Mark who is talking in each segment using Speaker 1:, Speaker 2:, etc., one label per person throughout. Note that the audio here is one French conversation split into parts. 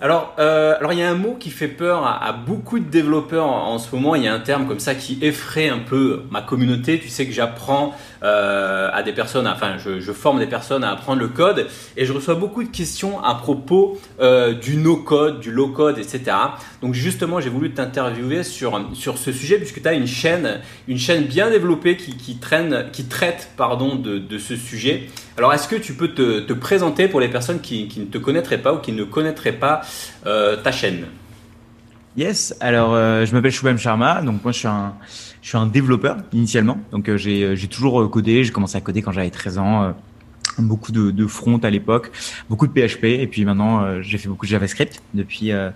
Speaker 1: Alors, euh, alors il y a un mot qui fait peur à, beaucoup de développeurs en, ce moment. Il y a un terme comme ça qui effraie un peu ma communauté. Tu sais que j'apprends euh, à des personnes, enfin, je, forme des personnes à apprendre le code et je reçois beaucoup de questions à propos euh, du no-code, du low-code, etc. Donc justement, j'ai voulu t'interviewer sur sur ce sujet puisque tu as une chaîne, une chaîne bien développée qui, traîne, qui traite, pardon, de, de ce sujet. Alors, est-ce que tu peux te, présenter pour les personnes qui, ne te connaîtraient pas ou qui ne connaîtraient pas euh, ta chaîne?
Speaker 2: Yes, alors euh, je m'appelle Shubham Sharma, donc moi je suis un, je suis un développeur initialement, donc euh, j'ai toujours codé, j'ai commencé à coder quand j'avais 13 ans beaucoup de, de front à l'époque, beaucoup de PHP et puis maintenant euh, j'ai fait beaucoup de JavaScript depuis euh,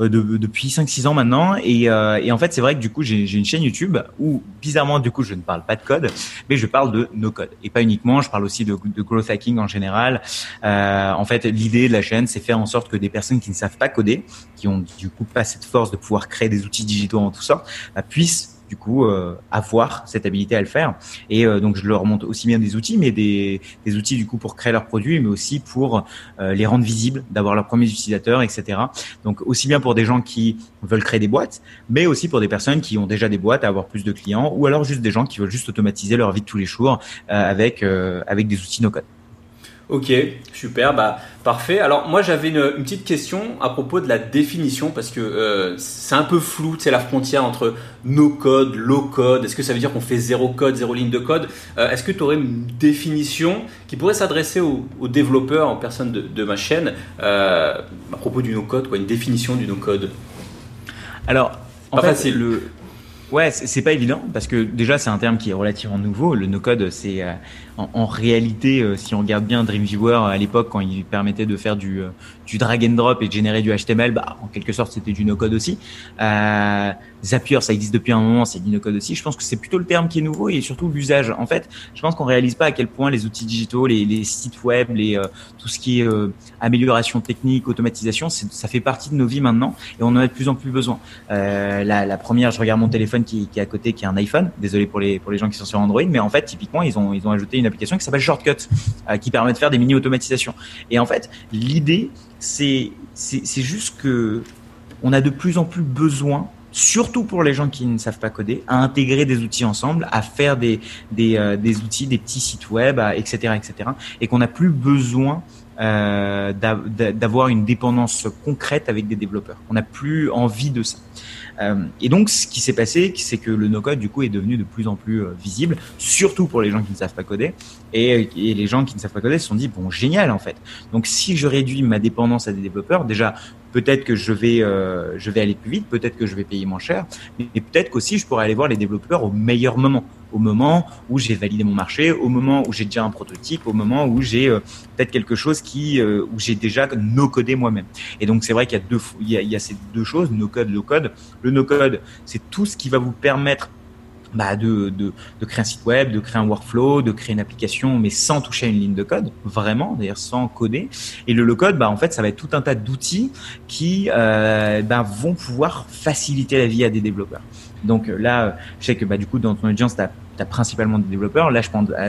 Speaker 2: euh depuis 5-6 ans maintenant. Et, euh, et en fait c'est vrai que du coup j'ai une chaîne YouTube où bizarrement du coup je ne parle pas de code mais je parle de no code. Et pas uniquement je parle aussi de, de growth hacking en général. En fait l'idée de la chaîne c'est faire en sorte que des personnes qui ne savent pas coder qui ont du coup pas cette force de pouvoir créer des outils digitaux en tout ça bah, puissent du coup euh, avoir cette habilité à le faire. Et euh, donc je leur montre aussi bien des outils, mais des, des, outils du coup pour créer leurs produits, mais aussi pour euh, les rendre visibles, d'avoir leurs premiers utilisateurs, etc. Donc aussi bien pour des gens qui veulent créer des boîtes, mais aussi pour des personnes qui ont déjà des boîtes à avoir plus de clients, ou alors juste des gens qui veulent juste automatiser leur vie de tous les jours avec avec des outils no code.
Speaker 1: Ok, super, bah parfait. Alors moi j'avais une, petite question à propos de la définition parce que euh, c'est un peu flou, c'est la frontière entre no code, low code. Est-ce que ça veut dire qu'on fait zéro code, zéro ligne de code? Euh, Est-ce que tu aurais une définition qui pourrait s'adresser aux, développeurs, en personne de, ma chaîne, euh, à propos du no code, quoi, une définition du no code?
Speaker 2: Alors, en fait, facile. Le... Ouais, c'est pas évident parce que déjà c'est un terme qui est relativement nouveau. Le no-code, c'est en, réalité, euh, si on regarde bien Dreamviewer à l'époque, quand il permettait de faire du, euh, drag and drop et de générer du HTML, bah, en quelque sorte, c'était du no-code aussi. Euh, Zapier, ça existe depuis un moment, c'est du no-code aussi. Je pense que c'est plutôt le terme qui est nouveau et surtout l'usage. En fait, je pense qu'on réalise pas à quel point les outils digitaux, les, sites web, les, tout ce qui est amélioration technique, automatisation, ça fait partie de nos vies maintenant et on en a de plus en plus besoin. La, la, première, je regarde mon téléphone qui, qui, est à côté, qui est un iPhone. Désolé pour les, pour les gens qui sont sur Android, mais en fait, typiquement, ils ont, ils ont ajouté une application qui s'appelle Shortcut, euh, qui permet de faire des mini automatisations. Et en fait, l'idée, c'est c'est juste que on a de plus en plus besoin surtout pour les gens qui ne savent pas coder, à intégrer des outils ensemble, à faire des, des, euh, des outils, des petits sites web, etc., etc., et qu'on n'a plus besoin euh, d'avoir une dépendance concrète avec des développeurs. On n'a plus envie de ça. Euh, et donc, ce qui s'est passé, c'est que le no-code, du coup, est devenu de plus en plus euh, visible, surtout pour les gens qui ne savent pas coder. Et, les gens qui ne savent pas coder se sont dit, bon, génial, en fait. Donc, si je réduis ma dépendance à des développeurs, déjà, peut-être que je vais, je vais aller plus vite, peut-être que je vais payer moins cher, mais peut-être qu'aussi, je pourrais aller voir les développeurs au meilleur moment au moment où j'ai validé mon marché, au moment où j'ai déjà un prototype, au moment où j'ai euh, peut-être quelque chose qui euh, où j'ai déjà no codé moi-même. Et donc c'est vrai qu'il y a deux il y a, il y a ces deux choses, no code, low code. Le no code, c'est tout ce qui va vous permettre bah, de, de, de, créer un site web, de créer un workflow, de créer une application, mais sans toucher à une ligne de code, vraiment, d'ailleurs sans coder. Et le low-code, bah, en fait, ça va être tout un tas d'outils qui euh, bah, vont pouvoir faciliter la vie à des développeurs. Donc euh, là, je sais que bah, du coup, dans ton audience, tu as, principalement des développeurs. Là, je pense à,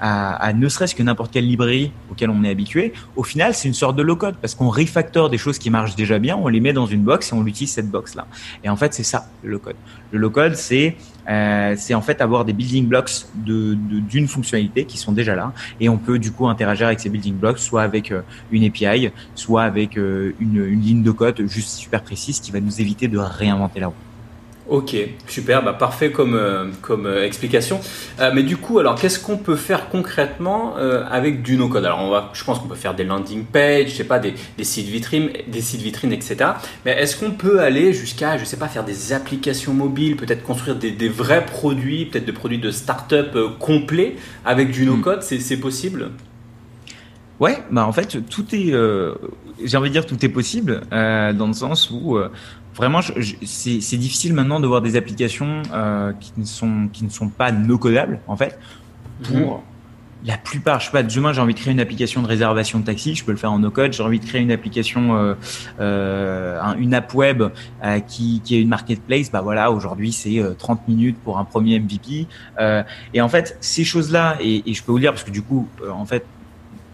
Speaker 2: à, à ne serait-ce que n'importe quelle librairie auquel on est habitué. Au final, c'est une sorte de low-code parce qu'on refactor des choses qui marchent déjà bien, on les met dans une box et on utilise cette box-là. Et en fait, c'est ça, le low-code. Le low-code, c'est euh, c'est en fait avoir des building blocks de d'une fonctionnalité qui sont déjà là et on peut du coup interagir avec ces building blocks soit avec euh, une API, soit avec euh, une, une ligne de code juste super précise qui va nous éviter de réinventer la roue.
Speaker 1: Ok, super, bah parfait comme, euh, comme euh, explication. Euh, mais du coup, alors qu'est-ce qu'on peut faire concrètement avec du no-code Alors, on va, je pense qu'on peut faire des landing pages, je sais pas, des, des, sites vitrines, des sites vitrines, etc. Mais est-ce qu'on peut aller jusqu'à, je sais pas, faire des applications mobiles, peut-être construire des, des, vrais produits, peut-être des produits de start-up complets avec du no-code C'est possible?
Speaker 2: Ouais, bah en fait tout est j'ai envie de dire tout est possible dans le sens où vraiment c'est difficile maintenant de voir des applications euh, qui ne sont qui ne sont pas no codables en fait. Pour mhm. la plupart je sais pas demain j'ai envie de créer une application de réservation de taxi je peux le faire en no code j'ai envie de créer une application euh, euh, une app web qui qui est une marketplace. Bah voilà aujourd'hui c'est 30 minutes pour un premier MVP et en fait ces choses là et, et, je peux vous le dire parce que du coup en fait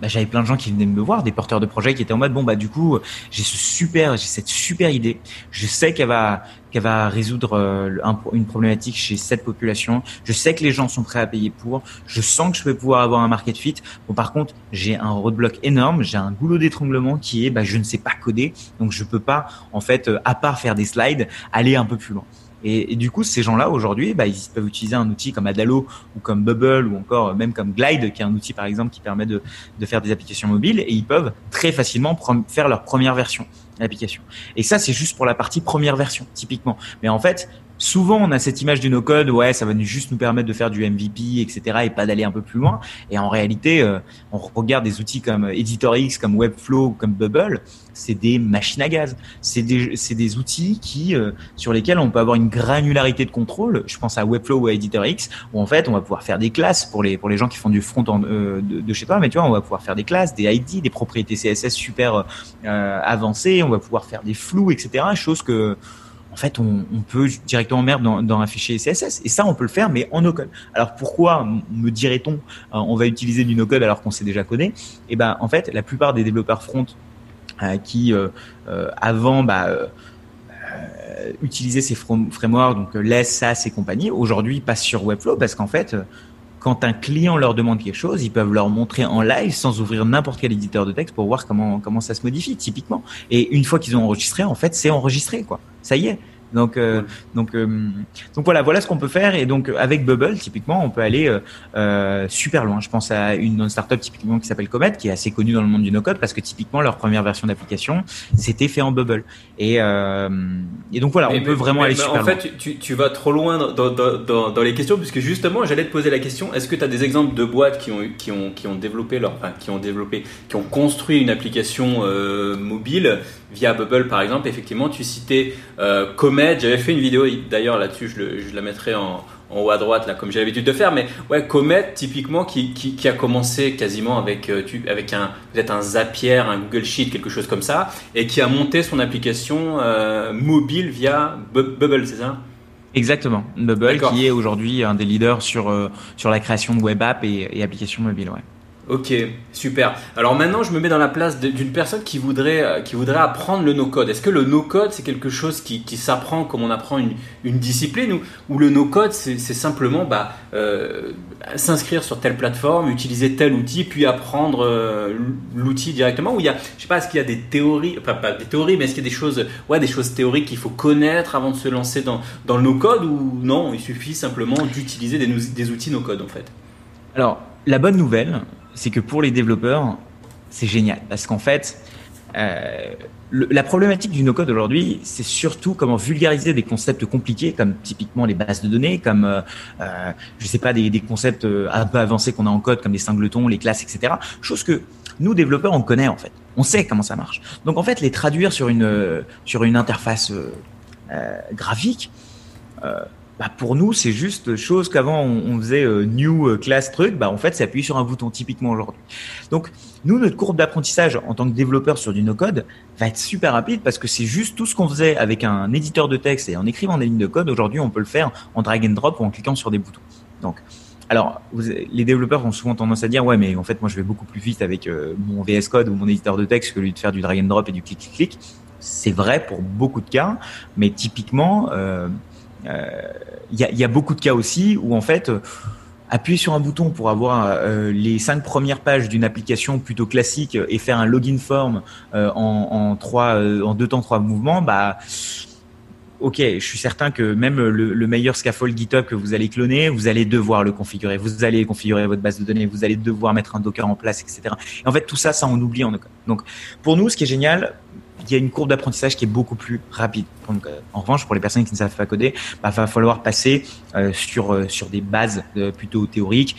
Speaker 2: bah, j'avais plein de gens qui venaient me voir, des porteurs de projets qui étaient en mode bon bah du coup j'ai ce super, j'ai cette super idée, je sais qu'elle va qu'elle va résoudre euh, une problématique chez cette population, je sais que les gens sont prêts à payer pour, je sens que je vais pouvoir avoir un market fit. Bon par contre j'ai un roadblock énorme, j'ai un goulot d'étranglement qui est bah je ne sais pas coder, donc je peux pas en fait euh, à part faire des slides aller un peu plus loin. Et, du coup, ces gens-là, aujourd'hui, bah, ils peuvent utiliser un outil comme Adalo ou comme Bubble ou encore même comme Glide, qui est un outil, par exemple, qui permet de, faire des applications mobiles et ils peuvent très facilement faire leur première version d'application. Et ça, c'est juste pour la partie première version, typiquement. Mais en fait, souvent on a cette image du no-code, ouais, ça va juste nous permettre de faire du MVP, etc., et pas d'aller un peu plus loin. Et en réalité, euh, on regarde des outils comme EditorX, comme Webflow, comme Bubble, c'est des machines à gaz. C'est des, des outils qui, euh, sur lesquels on peut avoir une granularité de contrôle. Je pense à Webflow ou à EditorX, où en fait on va pouvoir faire des classes pour les pour les gens qui font du front en, euh, de, de, chez toi, mais tu vois, on va pouvoir faire des classes, des ID, des propriétés CSS super avancées, on va pouvoir faire des flous, etc. Chose que en fait, on, peut directement mettre dans, un fichier CSS. Et ça, on peut le faire, mais en no-code. Alors pourquoi me dirait-on, euh, on va utiliser du no-code alors qu'on sait déjà coder? Eh ben, en fait, la plupart des développeurs front euh, qui euh, avant bah, utilisaient ces frameworks, donc LESS, SAS et compagnie, aujourd'hui passent sur Webflow parce qu'en fait, quand un client leur demande quelque chose, ils peuvent leur montrer en live sans ouvrir n'importe quel éditeur de texte pour voir comment ça se modifie typiquement. Et une fois qu'ils ont enregistré, en fait, c'est enregistré quoi. Ça y est. Donc, euh, donc, euh, donc voilà, voilà ce qu'on peut faire. Et donc avec Bubble, typiquement, on peut aller euh, super loin. Je pense à une startup typiquement qui s'appelle Comet, qui est assez connue dans le monde du no-code parce que typiquement leur première version d'application, c'était fait en Bubble. Et, et donc voilà, on peut vraiment aller super
Speaker 1: loin. En fait, tu, tu, vas trop loin dans, dans, dans, les questions puisque justement, j'allais te poser la question est-ce que tu as des exemples de boîtes qui ont qui ont qui ont développé leur, enfin, qui ont développé, qui ont construit une application mobile via Bubble par exemple? Effectivement, tu citais Comet j'avais fait une vidéo d'ailleurs là-dessus, je, la mettrai en, haut à droite, là, comme j'ai l'habitude de faire. Mais ouais, Comet, typiquement, qui, qui, a commencé quasiment avec, euh, avec un, peut-être un Zapier, un Google Sheet, quelque chose comme ça, et qui a monté son application euh, mobile via Bubble, c'est ça?
Speaker 2: Exactement, Bubble, qui est aujourd'hui un des leaders sur, euh, sur la création de web app et, et applications mobiles. Ouais.
Speaker 1: Ok, super. Alors maintenant, je me mets dans la place d'une personne qui voudrait, euh, qui voudrait apprendre le no-code. Est-ce que le no-code, c'est quelque chose qui, qui s'apprend comme on apprend une, une discipline ou, ou le no-code, c'est simplement bah, euh, s'inscrire sur telle plateforme, utiliser tel outil, puis apprendre euh, l'outil directement Ou il y a, je sais pas, est-ce qu'il y a des théories, enfin pas des théories, mais est-ce qu'il y a des choses, ouais, des choses théoriques qu'il faut connaître avant de se lancer dans, dans le no-code ou non, il suffit simplement d'utiliser des, des outils no-code en fait?
Speaker 2: Alors, la bonne nouvelle, c'est que pour les développeurs, c'est génial parce qu'en fait, euh, la problématique du no-code aujourd'hui, c'est surtout comment vulgariser des concepts compliqués, comme typiquement les bases de données, comme euh, euh je sais pas des, concepts euh, un peu avancés qu'on a en code, comme les singletons, les classes, etc. Chose que nous développeurs on connaît en fait, on sait comment ça marche. Donc en fait, les traduire sur une sur une interface euh, graphique. Bah pour nous, c'est juste chose qu'avant on, faisait euh, new euh, class truc. Bah en fait, c'est appuyer sur un bouton typiquement aujourd'hui. Donc nous, notre courbe d'apprentissage en tant que développeur sur du no-code va être super rapide parce que c'est juste tout ce qu'on faisait avec un éditeur de texte et en écrivant des lignes de code. Aujourd'hui, on peut le faire en drag and drop ou en cliquant sur des boutons. Donc alors, vous, les développeurs ont souvent tendance à dire ouais, mais en fait, moi, je vais beaucoup plus vite avec euh, mon VS Code ou mon éditeur de texte que lui de faire du drag and drop et du clic clic clic. C'est vrai pour beaucoup de cas, mais typiquement, euh, il euh, y a, beaucoup de cas aussi où en fait euh, appuyer sur un bouton pour avoir euh, les cinq premières pages d'une application plutôt classique et faire un login form en, en deux temps trois mouvements bah ok je suis certain que même le, le, meilleur scaffold GitHub que vous allez cloner vous allez devoir le configurer. Vous allez configurer votre base de données vous allez devoir mettre un Docker en place etc et en fait tout ça ça on oublie en donc pour nous ce qui est génial il y a une courbe d'apprentissage qui est beaucoup plus rapide. Euh, en revanche, pour les personnes qui ne savent pas coder, bah, va falloir passer euh, sur euh, sur des bases plutôt théoriques,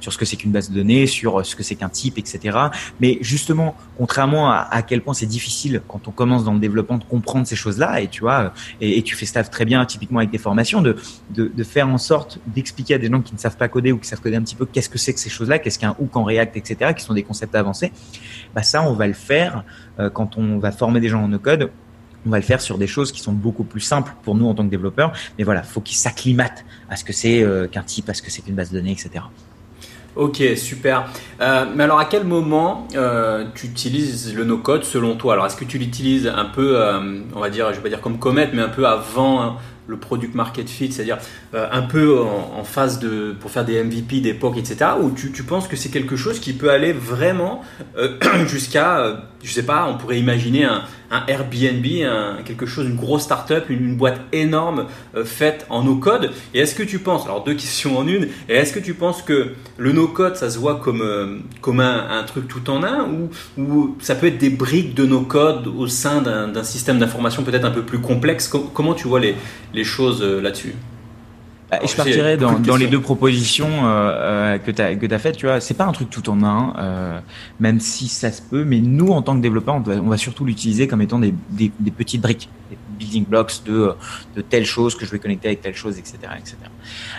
Speaker 2: sur ce que c'est qu'une base de données, sur ce que c'est qu'un type, etc. Mais justement, contrairement à, à quel point c'est difficile quand on commence dans le développement de comprendre ces choses-là, et tu vois, et, tu fais ça très bien, typiquement avec tes formations, de de, de faire en sorte d'expliquer à des gens qui ne savent pas coder ou qui savent coder un petit peu qu'est-ce que c'est que ces choses-là, qu'est-ce qu'un hook en React, etc., qui sont des concepts avancés. Bah ça, on va le faire quand on va former des gens en no-code on va le faire sur des choses qui sont beaucoup plus simples pour nous en tant que développeurs. Mais voilà, faut qu'ils s'acclimatent à ce que c'est euh, qu'un type, à ce que c'est qu'une base de données, etc.
Speaker 1: Ok, super. Euh, mais alors, à quel moment euh, tu utilises le no-code selon toi? Alors, est-ce que tu l'utilises un peu, on va dire, je vais pas dire comme Comet, mais un peu avant le product market fit, c'est-à-dire un peu en, phase de pour faire des MVP d'époque, etc. Ou tu, tu penses que c'est quelque chose qui peut aller vraiment jusqu'à, je sais pas, on pourrait imaginer un, un Airbnb, quelque chose, une grosse start-up, une, boîte énorme euh, faite en no-code. Et est-ce que tu penses, alors deux questions en une, est-ce que tu penses que le no-code, ça se voit comme, euh, un, truc tout en un, ou, ça peut être des briques de no-code au sein d'un système d'information peut-être un peu plus complexe? Comment tu vois les, choses euh, là-dessus?
Speaker 2: Je partirais dans, dans, les deux propositions euh, euh que tu as, que as faites. Tu vois, c'est pas un truc tout en un, euh, même si ça se peut. Mais nous, en tant que développeurs, on va, surtout l'utiliser comme étant des, des, des, petites briques, des building blocks de, de telle chose que je vais connecter avec telle chose, etc. etc.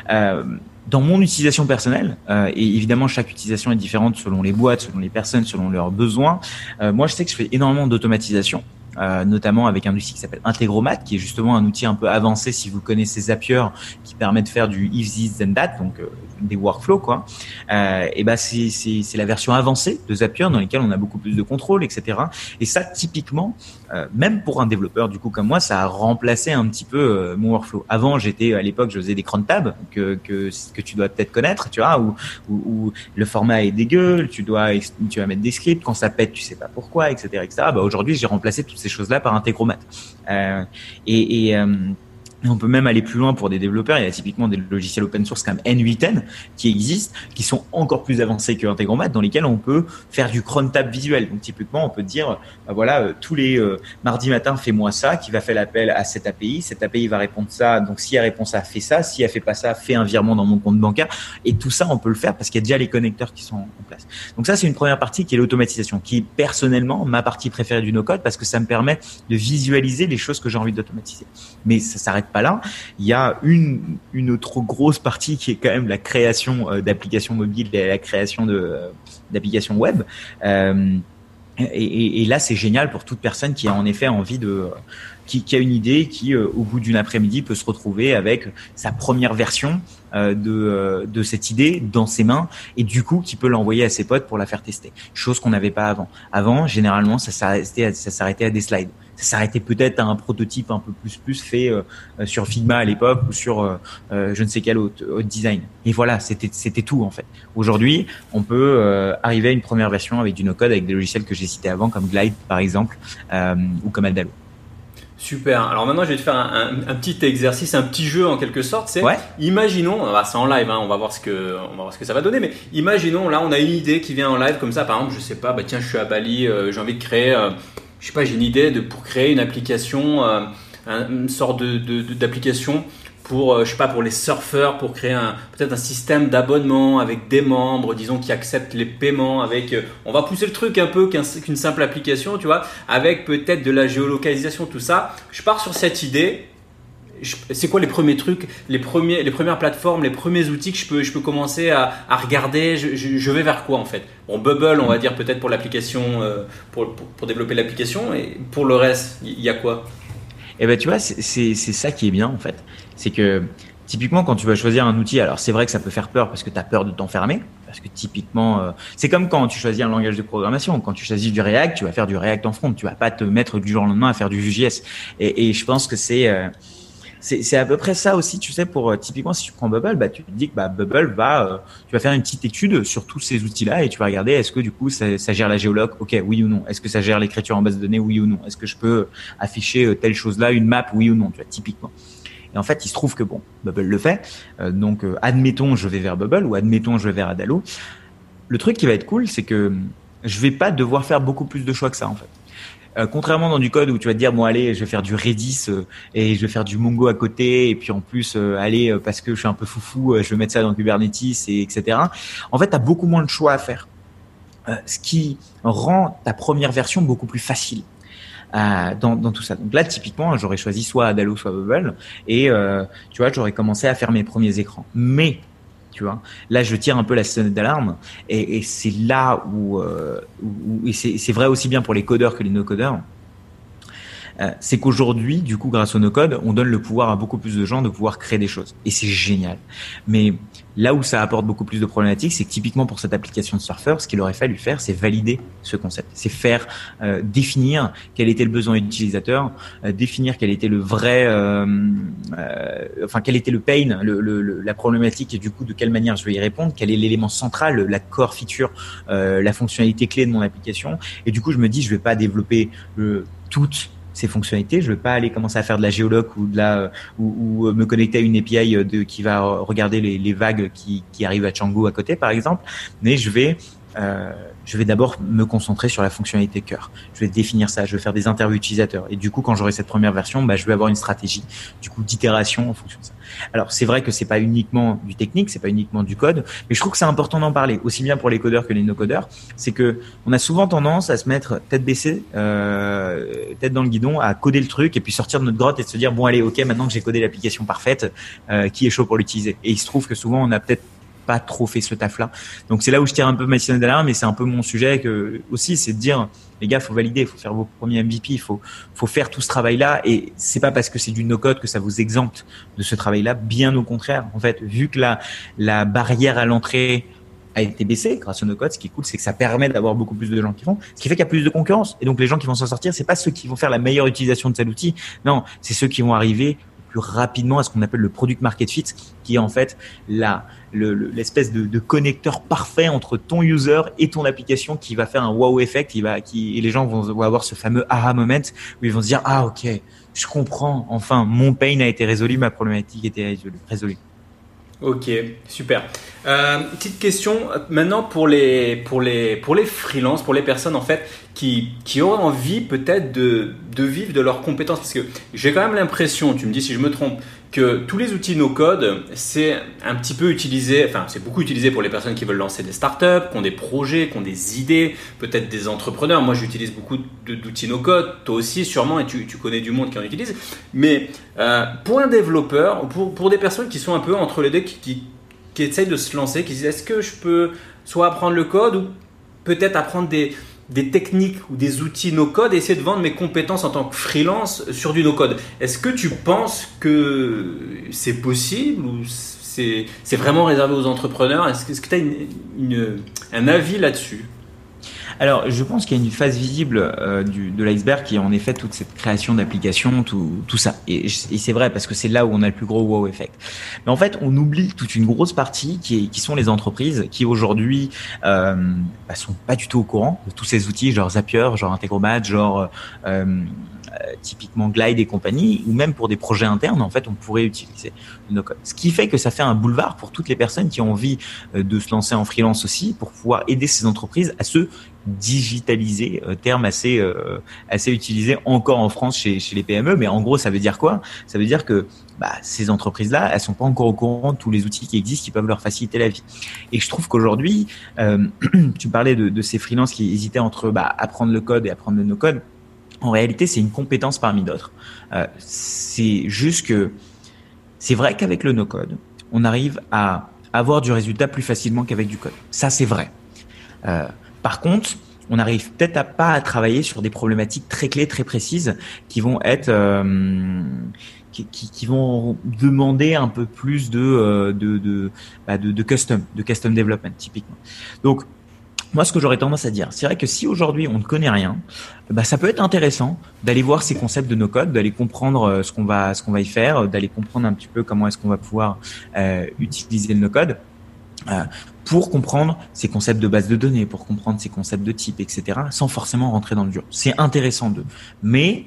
Speaker 2: Euh, dans mon utilisation personnelle, euh, et évidemment chaque utilisation est différente selon les boîtes, selon les personnes, selon leurs besoins, euh, moi je sais que je fais énormément d'automatisation. Euh, notamment avec un outil qui s'appelle Integromat, qui est justement un outil un peu avancé si vous connaissez Zapier, qui permet de faire du if this then that, donc euh, des workflows quoi. Euh, et ben c'est c'est la version avancée de Zapier dans lesquelles on a beaucoup plus de contrôle, etc. Et ça typiquement, euh, même pour un développeur du coup comme moi, ça a remplacé un petit peu mon workflow. Avant j'étais à l'époque je faisais des cron tab que que que tu dois peut-être connaître, tu vois, où, où, le format est dégueu, tu dois tu vas mettre des scripts quand ça pète, tu sais pas pourquoi, etc. etc. Bah, aujourd'hui j'ai remplacé toutes ces choses-là par Integromat. Euh, et, et euh, on peut même aller plus loin pour des développeurs. Il y a typiquement des logiciels open source comme N8N qui existent, qui sont encore plus avancés que Integromat, dans lesquels on peut faire du cron tab visuel. Donc typiquement, on peut dire, bah voilà, euh, tous les euh, mardis matin, fais-moi ça, qui va faire l'appel à cette API. Cette API va répondre ça. Donc si elle répond ça, fais ça. Si elle fait pas ça, fais un virement dans mon compte bancaire. Et tout ça, on peut le faire parce qu'il y a déjà les connecteurs qui sont en place. Donc ça, c'est une première partie qui est l'automatisation, qui est personnellement ma partie préférée du no-code parce que ça me permet de visualiser les choses que j'ai envie d'automatiser. Mais ça s'arrête pas là. Il y a une, une autre grosse partie qui est quand même la création euh, d'applications mobiles et la création euh, d'applications web. Euh, et, là, c'est génial pour toute personne qui a en effet envie de, qui, qui a une idée, qui au bout d'une après-midi peut se retrouver avec sa première version de, de cette idée dans ses mains et du coup qui peut l'envoyer à ses potes pour la faire tester. Chose qu'on n'avait pas avant. Avant, généralement, ça s'arrêtait, s'arrêtait à des slides ça s'arrêtait peut-être à un prototype un peu plus plus fait euh, euh, sur Figma à l'époque ou sur euh, je ne sais quel autre, design. Et voilà, c'était c'était tout en fait. Aujourd'hui, on peut arriver à une première version avec du no-code avec des logiciels que j'ai cités avant comme Glide par exemple ou comme Aldalo.
Speaker 1: Super. Alors maintenant, je vais te faire un, petit exercice, un petit jeu en quelque sorte. C'est, imaginons, c'est en live, hein, on va voir ce que, on va voir ce que ça va donner. Mais imaginons, là, on a une idée qui vient en live comme ça. Par exemple, je sais pas, bah tiens, je suis à Bali, j'ai envie de créer je sais pas, j'ai une idée de, pour créer une application, euh, une sorte de, d'application pour, euh, je sais pas, pour les surfeurs, pour créer peut-être un système d'abonnement avec des membres, disons, qui acceptent les paiements, avec, euh, on va pousser le truc un peu qu'une simple application, tu vois, avec peut-être de la géolocalisation, tout ça. Je pars sur cette idée, c'est quoi les premiers trucs, les, premiers, les premières plateformes, les premiers outils que je peux, je peux commencer à, regarder? Je, vais vers quoi en fait? Bon, Bubble, on va dire peut-être pour l'application, euh, pour, développer l'application, et pour le reste, il y, a quoi?
Speaker 2: Eh ben, tu vois, c'est ça qui est bien en fait. C'est que typiquement, quand tu vas choisir un outil, alors c'est vrai que ça peut faire peur parce que tu as peur de t'enfermer. Parce que typiquement, euh, c'est comme quand tu choisis un langage de programmation. Quand tu choisis du React, tu vas faire du React en front. Tu vas pas te mettre du jour au lendemain à faire du Vue.js. Et, et je pense que c'est euh, c'est à peu près ça aussi, tu sais, pour euh, typiquement si tu prends Bubble, bah, tu te dis que bah, Bubble va, euh, tu vas faire une petite étude sur tous ces outils-là et tu vas regarder est-ce que du coup ça, ça gère la géologue, ok, oui ou non, est-ce que ça gère l'écriture en base de données, oui ou non, est-ce que je peux afficher euh, telle chose-là, une map, oui ou non, tu vois, typiquement. Et en fait, il se trouve que bon, Bubble le fait, donc admettons je vais vers Bubble ou admettons je vais vers Adalo. Le truc qui va être cool, c'est que je vais pas devoir faire beaucoup plus de choix que ça en fait Euh, contrairement dans du code où tu vas te dire bon allez je vais faire du Redis euh, et je vais faire du Mongo à côté et puis en plus euh, allez parce que je suis un peu foufou je vais mettre ça dans Kubernetes et etc. En fait tu as beaucoup moins de choix à faire, ce qui rend ta première version beaucoup plus facile. Dans, dans, tout ça. Donc là, typiquement, j'aurais choisi soit Adalo, soit Bubble, et tu vois, j'aurais commencé à faire mes premiers écrans. Mais tu vois. Là, je tire un peu la sonnette d'alarme, et, c'est là où, euh, c'est vrai aussi bien pour les codeurs que les no-codeurs, euh, c'est qu'aujourd'hui, du coup, grâce au no-code, on donne le pouvoir à beaucoup plus de gens de pouvoir créer des choses. Et c'est génial. Mais là où ça apporte beaucoup plus de problématiques, c'est que typiquement pour cette application de Surfer, ce qu'il aurait fallu faire, c'est valider ce concept. C'est faire euh, définir quel était le besoin utilisateur, euh, définir quel était le vrai, euh, euh, enfin quel était le pain, le, le, la problématique et du coup de quelle manière je vais y répondre, quel est l'élément central, la core feature, la fonctionnalité clé de mon application. Et du coup, je me dis, je vais pas développer le, toute ces fonctionnalités. Je ne veux pas aller commencer à faire de la géologue ou de la ou, ou me connecter à une API de, qui va regarder les, les vagues qui, qui arrivent à Django à côté, par exemple. Mais je vais euh, je vais d'abord me concentrer sur la fonctionnalité cœur. Je vais définir ça, je vais faire des interviews utilisateurs. Et du coup, quand j'aurai cette première version, bah, je vais avoir une stratégie du coup d'itération en fonction de ça. Alors c'est vrai que c'est pas uniquement du technique, c'est pas uniquement du code, mais je trouve que c'est important d'en parler, aussi bien pour les codeurs que les no-codeurs. C'est que on a souvent tendance à se mettre tête baissée, euh, tête dans le guidon, à coder le truc et puis sortir de notre grotte et de se dire bon allez ok maintenant que j'ai codé l'application parfaite, euh, qui est chaud pour l'utiliser. Et il se trouve que souvent on a peut-être pas trop fait ce taf là. Donc c'est là où je tire un peu ma sirène d'alarme, mais c'est un peu mon sujet que aussi, c'est de dire les gars, faut valider, faut faire vos premiers MVP, faut faut faire tout ce travail là et c'est pas parce que c'est du no code que ça vous exempte de ce travail là, bien au contraire. En fait, vu que la la barrière à l'entrée a été baissée grâce au no-code. Ce qui est cool, c'est que ça permet d'avoir beaucoup plus de gens qui font, ce qui fait qu'il y a plus de concurrence. Et donc, les gens qui vont s'en sortir, c'est pas ceux qui vont faire la meilleure utilisation de cet outil. Non, c'est ceux qui vont arriver plus rapidement à ce qu'on appelle le product market fit, qui est en fait la l'espèce de, connecteur parfait entre ton user et ton application qui va faire un wow effect, qui va, qui, les gens vont, vont avoir ce fameux aha moment où ils vont se dire ah ok, je comprends, enfin mon pain a été résolu, ma problématique a été résolue.
Speaker 1: Ok, super. Euh, petite question maintenant pour les pour les pour les freelances, pour les personnes en fait qui qui auraient envie peut-être de de vivre de leurs compétences parce que j'ai quand même l'impression, tu me dis si je me trompe, que tous les outils no code c'est un petit peu utilisé, enfin c'est beaucoup utilisé pour les personnes qui veulent lancer des startups, qui ont des projets, qui ont des idées, peut-être des entrepreneurs. Moi j'utilise beaucoup d'outils no code, toi aussi sûrement et tu, tu connais du monde qui en utilise. Mais euh, pour un développeur, pour pour des personnes qui sont un peu entre les deux, qui, qui qui essayent de se lancer, qui disent est-ce que je peux soit apprendre le code ou peut-être apprendre des, des techniques ou des outils no-code et essayer de vendre mes compétences en tant que freelance sur du no-code. Est-ce que tu penses que c'est possible ou c'est vraiment réservé aux entrepreneurs? Est-ce que tu as un avis là-dessus?
Speaker 2: Alors, je pense qu'il y a une phase visible euh, de l'iceberg qui est en effet toute cette création d'applications, tout, tout ça. Et, c'est vrai parce que c'est là où on a le plus gros wow effect. Mais en fait, on oublie toute une grosse partie qui, est, qui sont les entreprises qui aujourd'hui euh, bah, sont pas du tout au courant de tous ces outils, genre Zapier, genre Integromat, genre euh, euh, typiquement Glide et compagnie, ou même pour des projets internes, en fait, on pourrait utiliser nos codes. Ce qui fait que ça fait un boulevard pour toutes les personnes qui ont envie de se lancer en freelance aussi, pour pouvoir aider ces entreprises à se digitaliser, euh, terme assez assez utilisé encore en France chez, chez les PME. Mais en gros, ça veut dire quoi? Ça veut dire que bah, ces entreprises-là, elles sont pas encore au courant de tous les outils qui existent, qui peuvent leur faciliter la vie. Et je trouve qu'aujourd'hui, euh, tu parlais de, de, ces freelances qui hésitaient entre bah, apprendre le code et apprendre le no-code. En réalité, c'est une compétence parmi d'autres. Euh, c'est juste que c'est vrai qu'avec le no-code, on arrive à avoir du résultat plus facilement qu'avec du code. Ça, c'est vrai. Euh, par contre, on n'arrive peut-être à pas à travailler sur des problématiques très clés, très précises, qui vont être euh, qui, vont demander un peu plus de euh, bah de, de custom, de custom development typiquement. Donc moi, ce que j'aurais tendance à dire, c'est vrai que si aujourd'hui on ne connaît rien, bah, ça peut être intéressant d'aller voir ces concepts de nos codes, d'aller comprendre euh, ce qu'on va, ce qu'on va y faire, d'aller comprendre un petit peu comment est-ce qu'on va pouvoir utiliser le no-code. Euh, pour comprendre ces concepts de base de données, pour comprendre ces concepts de type, etc., sans forcément rentrer dans le dur. C'est intéressant de, mais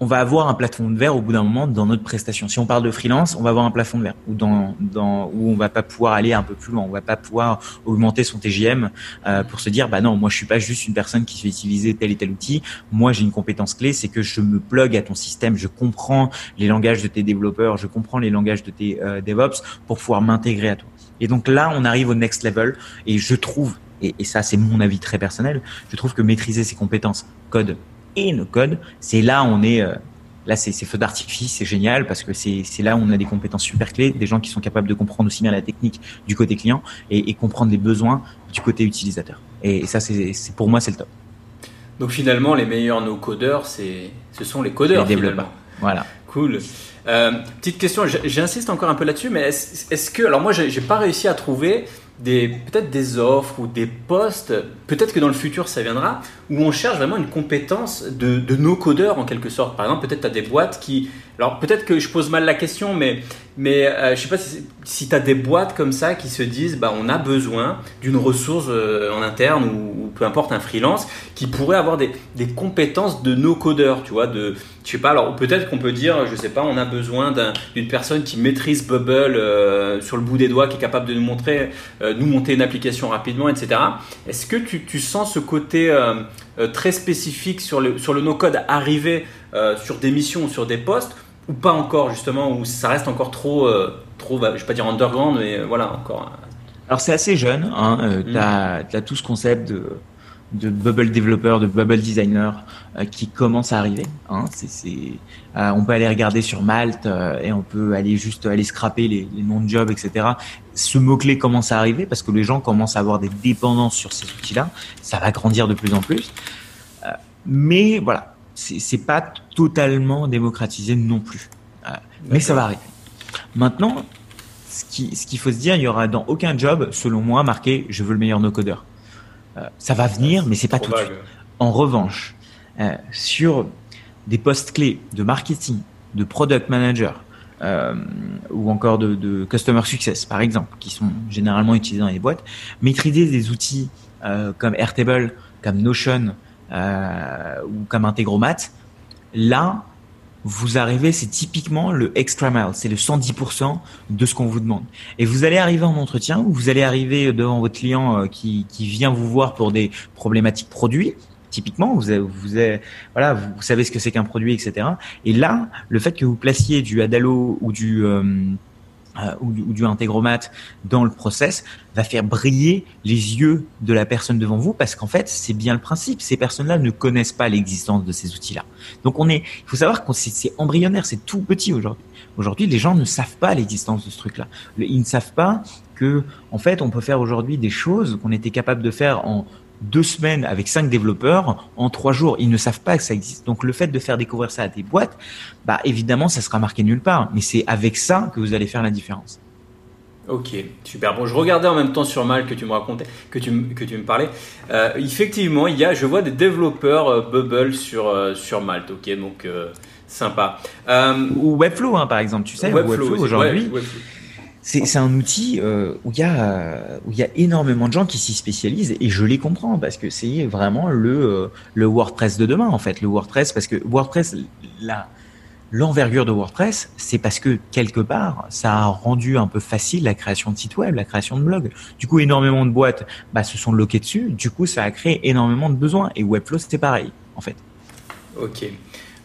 Speaker 2: on va avoir un plafond de verre au bout d'un moment dans notre prestation. Si on parle de freelance, on va avoir un plafond de verre où dans, dans où on va pas pouvoir aller un peu plus loin, on va pas pouvoir augmenter son TGM euh, pour se dire bah non, moi je suis pas juste une personne qui fait utiliser tel et tel outil. Moi j'ai une compétence clé, c'est que je me plug à ton système, je comprends les langages de tes développeurs, je comprends les langages de tes euh, DevOps pour pouvoir m'intégrer à toi. Et donc là, on arrive au next level et je trouve et, et ça c'est mon avis très personnel, je trouve que maîtriser ses compétences code et nos codes, c'est là on est euh, là c'est feu d'artifice, c'est génial parce que c'est là où on a des compétences super clés, des gens qui sont capables de comprendre aussi bien la technique du côté client et, et comprendre les besoins du côté utilisateur. Et, ça c'est pour moi c'est le top.
Speaker 1: Donc finalement les meilleurs no codeurs c'est ce sont les codeurs les développeurs.
Speaker 2: Voilà.
Speaker 1: Cool. Euh, petite question, j'insiste encore un peu là-dessus, mais est-ce que alors moi j'ai pas réussi à trouver peut-être des offres ou des postes, peut-être que dans le futur ça viendra, où on cherche vraiment une compétence de, de nos codeurs en quelque sorte. Par exemple, peut-être tu as des boîtes qui... Alors peut-être que je pose mal la question, mais, mais euh, je sais pas si, si tu as des boîtes comme ça qui se disent, bah, on a besoin d'une ressource euh, en interne ou, peu importe un freelance qui pourrait avoir des, des compétences de nos codeurs, tu vois, de, je sais pas, alors peut-être qu'on peut dire, je sais pas, on a besoin d'une personne qui maîtrise Bubble euh, sur le bout des doigts, qui est capable de nous montrer, nous monter une application rapidement, etc. Est-ce que tu, tu, sens ce côté très spécifique sur le, sur le no-code arriver sur des missions ou sur des postes ou pas encore justement, où ça reste encore trop, euh, trop bah, je vais pas dire underground, mais euh, voilà encore.
Speaker 2: Alors c'est assez jeune, hein, euh, mm. tu as, tout ce concept de, de bubble developer, de bubble designer qui commence à arriver. Hein, c'est, on peut aller regarder sur Malte et on peut aller juste aller scraper les, les noms de jobs, etc. Ce mot-clé commence à arriver parce que les gens commencent à avoir des dépendances sur ces outils-là. Ça va grandir de plus en plus. mais voilà, c'est pas totalement démocratisé non plus. Euh, mais ça va arriver. Maintenant, ce qu'il ce qu'il faut se dire, il y aura dans aucun job, selon moi, marqué je veux le meilleur no-codeur. Euh, ça va venir, mais c'est pas tout de suite. En revanche, euh, sur des postes clés de marketing, de product manager, euh, ou encore de, de, customer success, par exemple, qui sont généralement utilisés dans les boîtes, maîtriser des outils euh, comme Airtable, comme Notion, euh, ou comme Integromat, là, vous arrivez, c'est typiquement le extra mile, c'est le 110% de ce qu'on vous demande. Et vous allez arriver en entretien, ou vous allez arriver devant votre client euh, qui, qui vient vous voir pour des problématiques produits, typiquement, vous, vous, voilà, vous, savez ce que c'est qu'un produit, etc. Et là, le fait que vous placiez du Adalo ou du euh, euh, ou, du intégromat dans le process va faire briller les yeux de la personne devant vous parce qu'en fait c'est bien le principe. Ces personnes-là ne connaissent pas l'existence de ces outils-là. Donc on est il faut savoir que c'est embryonnaire c'est tout petit aujourd'hui. Aujourd'hui les gens ne savent pas l'existence de ce truc-là. Ils ne savent pas que en fait on peut faire aujourd'hui des choses qu'on était capable de faire en deux semaines avec cinq développeurs en trois jours. Ils ne savent pas que ça existe. Donc le fait de faire découvrir ça à des boîtes, bah évidemment ça sera marqué nulle part. Mais c'est avec ça que vous allez faire la différence.
Speaker 1: Ok, super. Bon, je regardais en même temps sur Mal que tu me racontais, que tu, que tu me parlais. Euh, effectivement, il y a, je vois des développeurs euh, Bubble sur, euh, sur Malte. Ok, donc sympa.
Speaker 2: Ou Webflow, hein, par exemple. Tu sais, Webflow, aujourd'hui. C'est un outil euh, où il y a où y a énormément de gens qui s'y spécialisent et je les comprends parce que c'est vraiment le euh, le WordPress de demain en fait. Le WordPress parce que WordPress la l'envergure de WordPress c'est parce que quelque part ça a rendu un peu facile la création de sites web la création de blogs. Du coup énormément de boîtes bah, se sont loquées dessus. Du coup ça a créé énormément de besoins et Webflow c'était pareil en fait.
Speaker 1: Ok.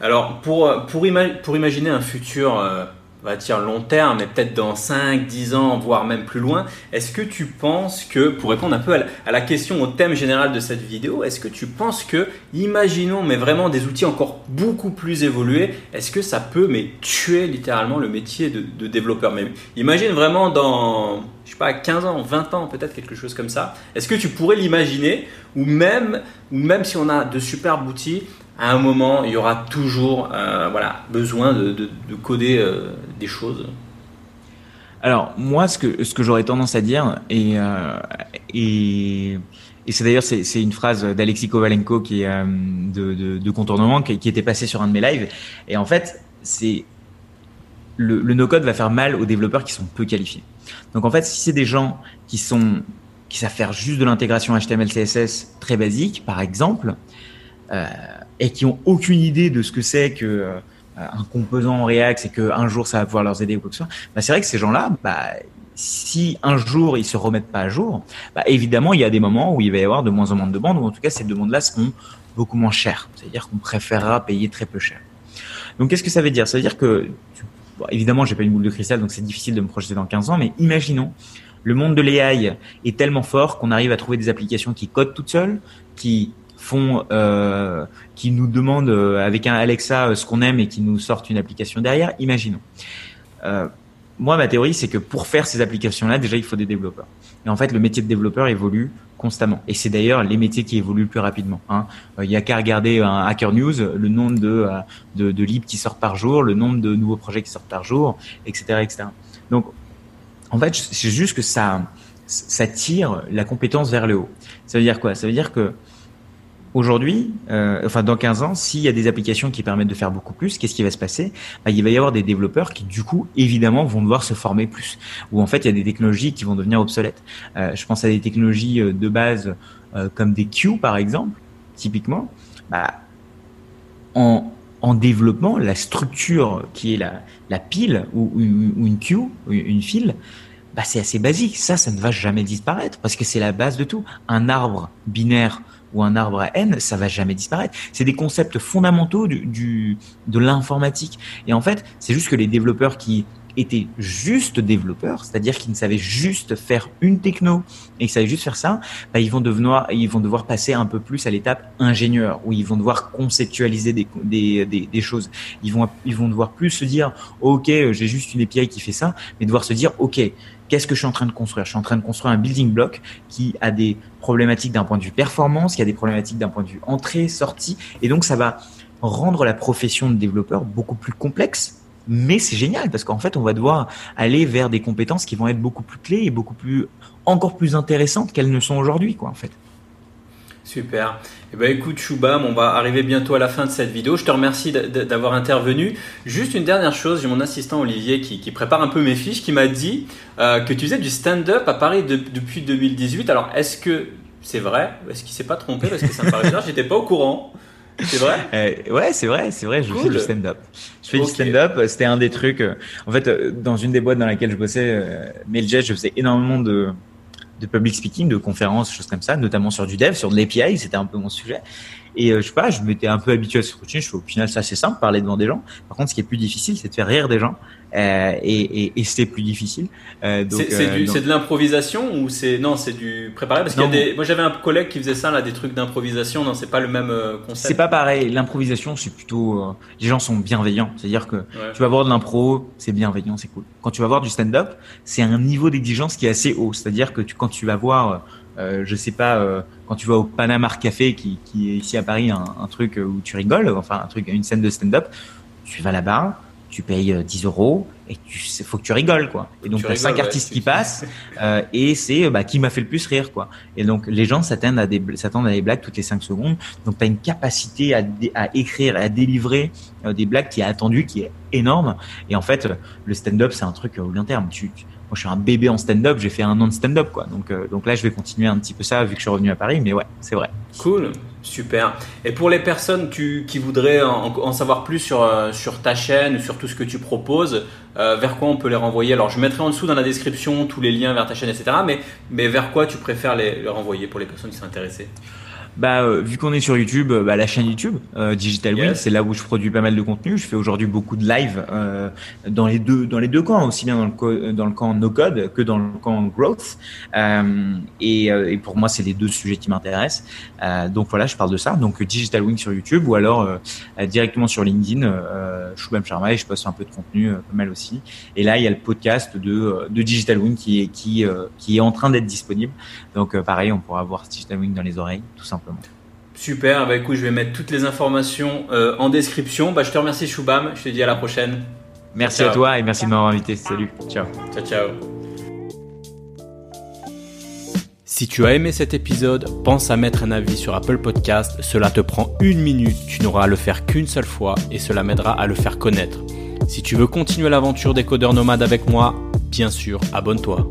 Speaker 1: Alors pour pour, pour imaginer un futur euh, on va dire long terme, mais peut-être dans 5, 10 ans, voire même plus loin, est-ce que tu penses que, pour répondre un peu à la, question, au thème général de cette vidéo, est-ce que tu penses que, imaginons, mais vraiment des outils encore beaucoup plus évolués, est-ce que ça peut, mais tuer littéralement le métier de, développeur? Même Imagine vraiment dans, je sais pas, 15 ans, 20 ans, peut-être quelque chose comme ça. Est-ce que tu pourrais l'imaginer? Ou même, ou même si on a de superbes outils, à un moment, il y aura toujours euh, voilà, besoin de, coder euh, des choses
Speaker 2: Alors, moi, ce que, ce que j'aurais tendance à dire, et, euh, et, et c'est d'ailleurs c'est une phrase d'Alexis Kovalenko qui est de, de, contournement qui, était passé sur un de mes lives, et en fait, c'est le, le no-code va faire mal aux développeurs qui sont peu qualifiés. Donc en fait, si c'est des gens qui sont qui savent faire juste de l'intégration HTML CSS très basique, par exemple, euh, et qui ont aucune idée de ce que c'est que un composant React et qu'un jour ça va pouvoir leur aider ou quoi que ce soit, bah, c'est vrai que ces gens-là, bah, si un jour ils se remettent pas à jour, bah, évidemment il y a des moments où il va y avoir de moins en moins de demandes, ou en tout cas ces demandes-là seront beaucoup moins chères. C'est-à-dire qu'on préférera payer très peu cher. Donc qu'est-ce que ça veut dire? Ça veut dire que, bon, évidemment j'ai pas une boule de cristal, donc c'est difficile de me projeter dans 15 ans, mais imaginons le monde de l'AI est tellement fort qu'on arrive à trouver des applications qui codent toutes seules, qui font, euh, qui nous demandent euh, avec un Alexa euh, ce qu'on aime et qui nous sortent une application derrière. Imaginons. Moi, ma théorie, c'est que pour faire ces applications-là, déjà, il faut des développeurs. Et en fait, le métier de développeur évolue constamment. Et c'est d'ailleurs les métiers qui évoluent le plus rapidement. Hein. Il y a qu'à regarder un Hacker News, le nombre de, de, de livres qui sortent par jour, le nombre de nouveaux projets qui sortent par jour, etc., etc. Donc, en fait, c'est juste que ça, ça tire la compétence vers le haut. Ça veut dire quoi? Ça veut dire que Aujourd'hui, euh, enfin dans 15 ans, s'il y a des applications qui permettent de faire beaucoup plus, qu'est-ce qui va se passer? Bah, Il va y avoir des développeurs qui, du coup, évidemment, vont devoir se former plus. Ou en fait, il y a des technologies qui vont devenir obsolètes. Euh, je pense à des technologies euh, de base euh, comme des queues, par exemple, typiquement. Bah, en, en développement, la structure qui est la, la pile ou, une queue, une file, bah, c'est assez basique. Ça, ça ne va jamais disparaître parce que c'est la base de tout. Un arbre binaire ou un arbre à n, ça va jamais disparaître. C'est des concepts fondamentaux du, du de l'informatique. Et en fait, c'est juste que les développeurs qui étaient juste développeurs, c'est-à-dire qui ne savaient juste faire une techno et qui savaient juste faire ça, bah, ils vont devoir ils vont devoir passer un peu plus à l'étape ingénieur où ils vont devoir conceptualiser des, des, des, des, choses. Ils vont ils vont devoir plus se dire ok j'ai juste une API qui fait ça, mais devoir se dire ok qu'est-ce que je suis en train de construire? Je suis en train de construire un building block qui a des problématiques d'un point de vue performance, qui a des problématiques d'un point de vue entrée, sortie, et donc ça va rendre la profession de développeur beaucoup plus complexe. Mais c'est génial parce qu'en fait, on va devoir aller vers des compétences qui vont être beaucoup plus clés et beaucoup plus, encore plus intéressantes qu'elles ne sont aujourd'hui, quoi, en fait.
Speaker 1: Super. Eh ben, écoute, Choubam, on va arriver bientôt à la fin de cette vidéo. Je te remercie d'avoir intervenu. Juste une dernière chose, j'ai mon assistant Olivier qui, qui, prépare un peu mes fiches, qui m'a dit euh, que tu faisais du stand-up à Paris de, depuis 2018. Alors, est-ce que c'est vrai Est-ce qu'il s'est pas trompé? Parce que ça me paraît bizarre, j'étais pas au courant. C'est vrai?
Speaker 2: Euh, Ouais, c'est vrai, c'est vrai. Je cool. fais du stand-up. Je fais okay. du stand-up. C'était un des trucs. Euh, en fait, euh, dans une des boîtes dans laquelle je bossais, euh, Mailjet, je faisais énormément de de public speaking, de conférences, choses comme ça, notamment sur du dev, sur de l'API, c'était un peu mon sujet. Et euh, je sais pas, je m'étais un peu habitué à ce routine. Je au final, c'est assez simple, parler devant des gens. Par contre, ce qui est plus difficile, c'est de faire rire des gens. Euh, et, et, et c'est plus difficile.
Speaker 1: Euh, c'est euh, de l'improvisation ou c'est non, c'est du préparé parce qu'il y a des. Moi, j'avais un collègue qui faisait ça là, des trucs d'improvisation. Non, c'est pas le même euh, concept.
Speaker 2: C'est pas pareil. L'improvisation, c'est plutôt. Les gens sont bienveillants. C'est-à-dire que ouais. tu vas voir de l'impro, c'est bienveillant, c'est cool. Quand tu vas voir du stand-up, c'est un niveau d'exigence qui est assez haut. C'est-à-dire que tu, quand tu vas voir euh, je sais pas, euh, quand tu vas au Panama Café, qui, qui est ici à Paris, un, un, truc où tu rigoles, enfin un truc, une scène de stand-up, tu vas là-bas, tu payes 10 euros et tu faut que tu rigoles quoi. Et donc tu as cinq ouais, artistes qui passent euh, et c'est bah, qui m'a fait le plus rire quoi. Et donc les gens s'attendent à des s'attendent à des blagues toutes les 5 secondes. Donc tu as une capacité à, à écrire à délivrer euh, des blagues qui est attendue, qui est énorme. Et en fait le stand-up c'est un truc au long terme. Tu, tu moi, je suis un bébé en stand-up, j'ai fait un an de stand-up, quoi. Donc, euh, donc là, je vais continuer un petit peu ça vu que je suis revenu à Paris, mais ouais, c'est vrai.
Speaker 1: Cool, super. Et pour les personnes qui voudraient en, savoir plus sur, euh, sur ta chaîne, sur tout ce que tu proposes, euh, vers quoi on peut les renvoyer? Alors, je mettrai en dessous dans la description tous les liens vers ta chaîne, etc. Mais, mais vers quoi tu préfères les renvoyer pour les personnes qui sont intéressées?
Speaker 2: Bah, euh, vu qu'on est sur YouTube, bah, la chaîne YouTube euh, Digital yes. Win, c'est là où je produis pas mal de contenu. Je fais aujourd'hui beaucoup de live euh, dans les deux dans les deux camps, aussi bien dans le co- dans le camp no code que dans le camp growth. Euh, et, euh, et, pour moi, c'est les deux sujets qui m'intéressent. Euh, donc voilà, je parle de ça. Donc Digital Wing sur YouTube ou alors directement sur LinkedIn, euh, Shubham Sharma et je poste un peu de contenu pas mal aussi. Et là, il y a le podcast de de Digital Wing qui est qui qui est en train d'être disponible. Donc pareil, on pourra voir Digital Wing dans les oreilles, tout simplement.
Speaker 1: Super, bah écoute, je vais mettre toutes les informations euh, en description. Bah, je te remercie Choubam, je te dis à la prochaine.
Speaker 2: Merci ciao. à toi et merci de m'avoir invité. Salut, ciao.
Speaker 1: Ciao, ciao. Si tu as aimé cet épisode, pense à mettre un avis sur Apple Podcast. Cela te prend une minute, tu n'auras à le faire qu'une seule fois et cela m'aidera à le faire connaître. Si tu veux continuer l'aventure des codeurs nomades avec moi, bien sûr, abonne-toi.